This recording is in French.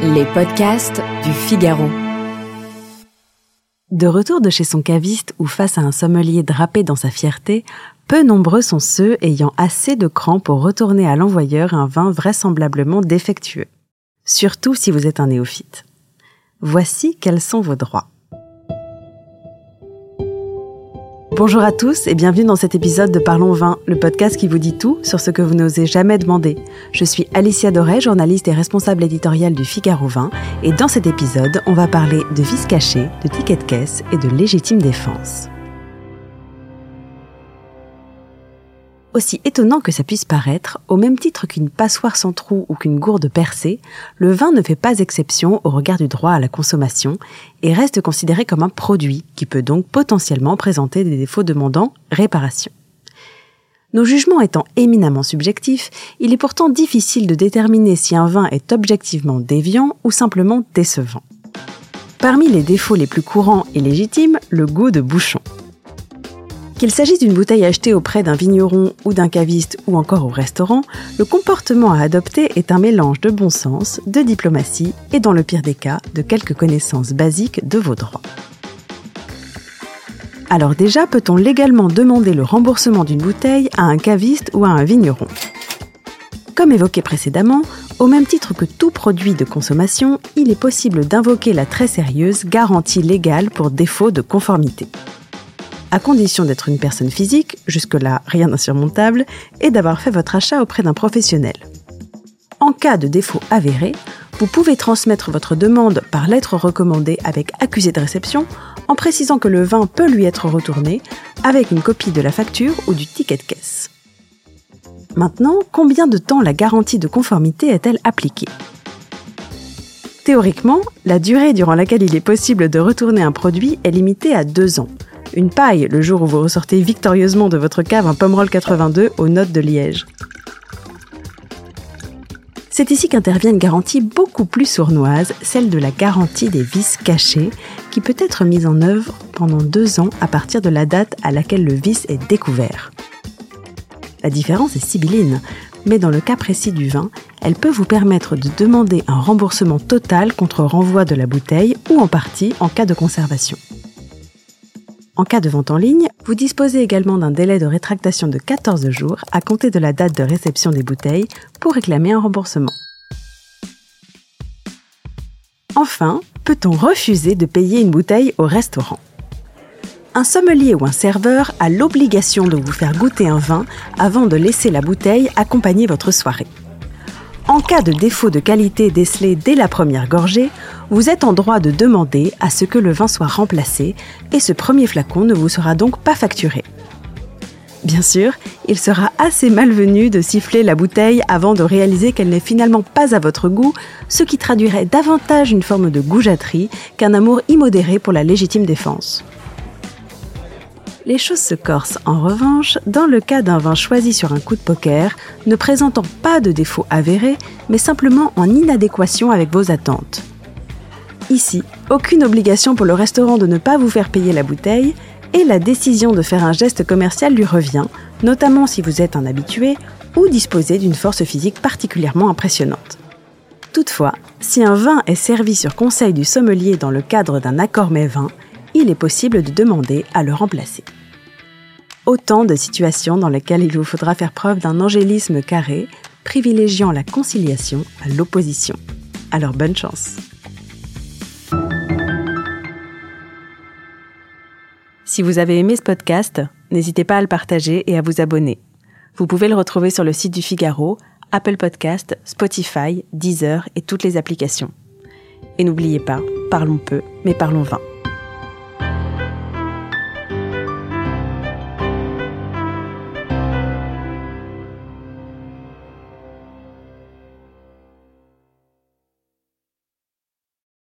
Les podcasts du Figaro. De retour de chez son caviste ou face à un sommelier drapé dans sa fierté, peu nombreux sont ceux ayant assez de cran pour retourner à l'envoyeur un vin vraisemblablement défectueux. Surtout si vous êtes un néophyte. Voici quels sont vos droits. Bonjour à tous et bienvenue dans cet épisode de Parlons Vin, le podcast qui vous dit tout sur ce que vous n'osez jamais demander. Je suis Alicia Doré, journaliste et responsable éditoriale du Figaro Vin, et dans cet épisode, on va parler de vis cachés, de tickets de caisse et de légitime défense. Aussi étonnant que ça puisse paraître, au même titre qu'une passoire sans trou ou qu'une gourde percée, le vin ne fait pas exception au regard du droit à la consommation et reste considéré comme un produit qui peut donc potentiellement présenter des défauts demandant réparation. Nos jugements étant éminemment subjectifs, il est pourtant difficile de déterminer si un vin est objectivement déviant ou simplement décevant. Parmi les défauts les plus courants et légitimes, le goût de bouchon. Qu'il s'agisse d'une bouteille achetée auprès d'un vigneron ou d'un caviste ou encore au restaurant, le comportement à adopter est un mélange de bon sens, de diplomatie et dans le pire des cas, de quelques connaissances basiques de vos droits. Alors déjà, peut-on légalement demander le remboursement d'une bouteille à un caviste ou à un vigneron? Comme évoqué précédemment, au même titre que tout produit de consommation, il est possible d'invoquer la très sérieuse garantie légale pour défaut de conformité à condition d'être une personne physique, jusque-là rien d'insurmontable, et d'avoir fait votre achat auprès d'un professionnel. En cas de défaut avéré, vous pouvez transmettre votre demande par lettre recommandée avec accusé de réception en précisant que le vin peut lui être retourné avec une copie de la facture ou du ticket de caisse. Maintenant, combien de temps la garantie de conformité est-elle appliquée? Théoriquement, la durée durant laquelle il est possible de retourner un produit est limitée à deux ans, une paille le jour où vous ressortez victorieusement de votre cave un Pomerol 82 aux notes de Liège. C'est ici qu'intervient une garantie beaucoup plus sournoise, celle de la garantie des vices cachés, qui peut être mise en œuvre pendant deux ans à partir de la date à laquelle le vice est découvert. La différence est sibylline, mais dans le cas précis du vin, elle peut vous permettre de demander un remboursement total contre renvoi de la bouteille ou en partie en cas de conservation. En cas de vente en ligne, vous disposez également d'un délai de rétractation de 14 jours à compter de la date de réception des bouteilles pour réclamer un remboursement. Enfin, peut-on refuser de payer une bouteille au restaurant? Un sommelier ou un serveur a l'obligation de vous faire goûter un vin avant de laisser la bouteille accompagner votre soirée. En cas de défaut de qualité décelé dès la première gorgée, vous êtes en droit de demander à ce que le vin soit remplacé et ce premier flacon ne vous sera donc pas facturé. Bien sûr, il sera assez malvenu de siffler la bouteille avant de réaliser qu'elle n'est finalement pas à votre goût, ce qui traduirait davantage une forme de goujaterie qu'un amour immodéré pour la légitime défense. Les choses se corsent en revanche dans le cas d'un vin choisi sur un coup de poker, ne présentant pas de défaut avéré, mais simplement en inadéquation avec vos attentes. Ici, aucune obligation pour le restaurant de ne pas vous faire payer la bouteille, et la décision de faire un geste commercial lui revient, notamment si vous êtes un habitué ou disposez d'une force physique particulièrement impressionnante. Toutefois, si un vin est servi sur conseil du sommelier dans le cadre d'un accord mets-vin, il est possible de demander à le remplacer autant de situations dans lesquelles il vous faudra faire preuve d'un angélisme carré, privilégiant la conciliation à l'opposition. Alors bonne chance. Si vous avez aimé ce podcast, n'hésitez pas à le partager et à vous abonner. Vous pouvez le retrouver sur le site du Figaro, Apple Podcast, Spotify, Deezer et toutes les applications. Et n'oubliez pas, parlons peu, mais parlons vin.